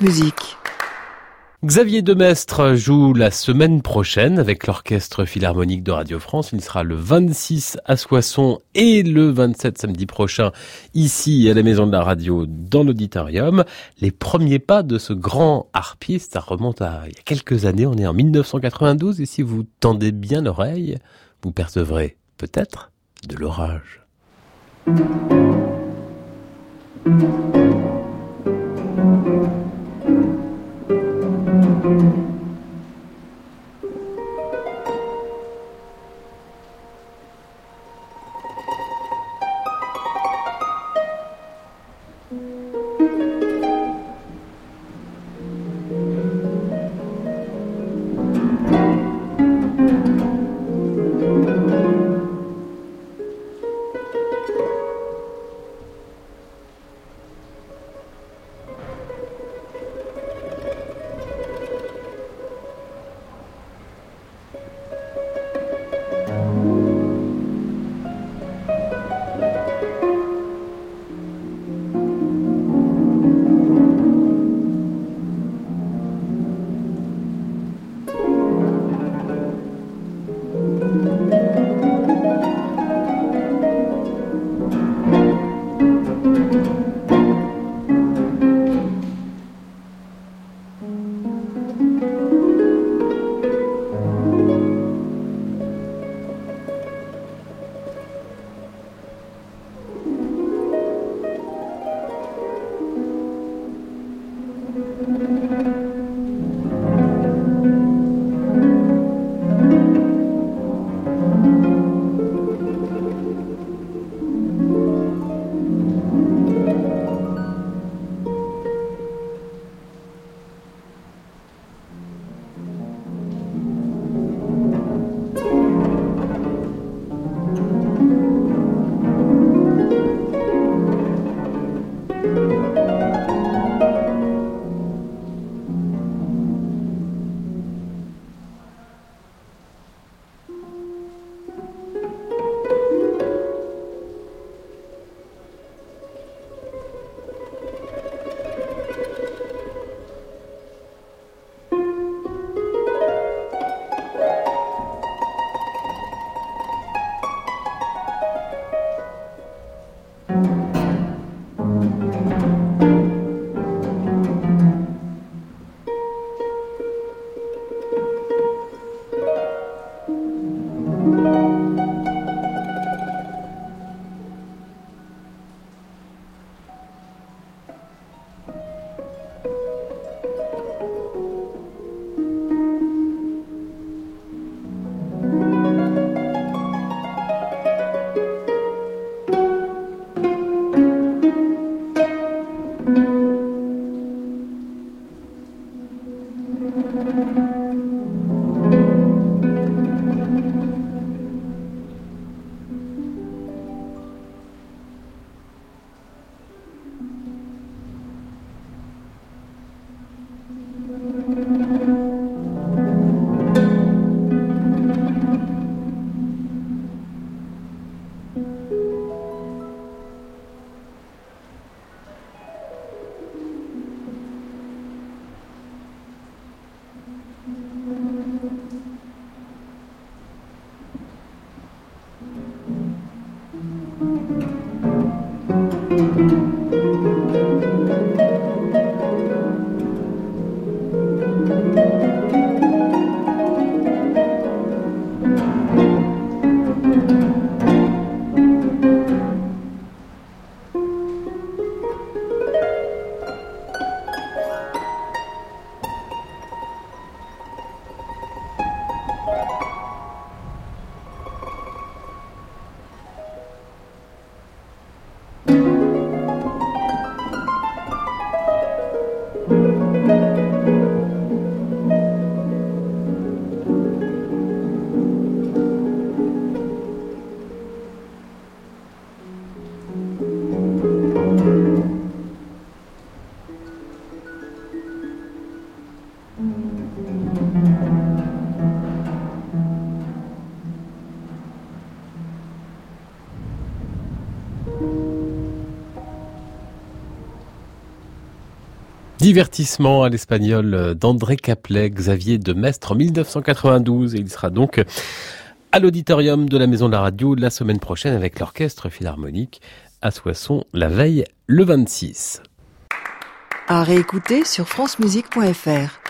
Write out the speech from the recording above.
Musique. Xavier Demestre joue la semaine prochaine avec l'Orchestre Philharmonique de Radio France. Il sera le 26 à Soissons et le 27 samedi prochain ici à la Maison de la Radio dans l'auditorium. Les premiers pas de ce grand harpiste, ça remonte à il y a quelques années, on est en 1992 et si vous tendez bien l'oreille, vous percevrez peut-être de l'orage. Divertissement à l'espagnol d'André Caplet, Xavier de Mestre en 1992 et il sera donc à l'auditorium de la Maison de la Radio la semaine prochaine avec l'orchestre philharmonique à Soissons la veille le 26. À réécouter sur francemusique.fr.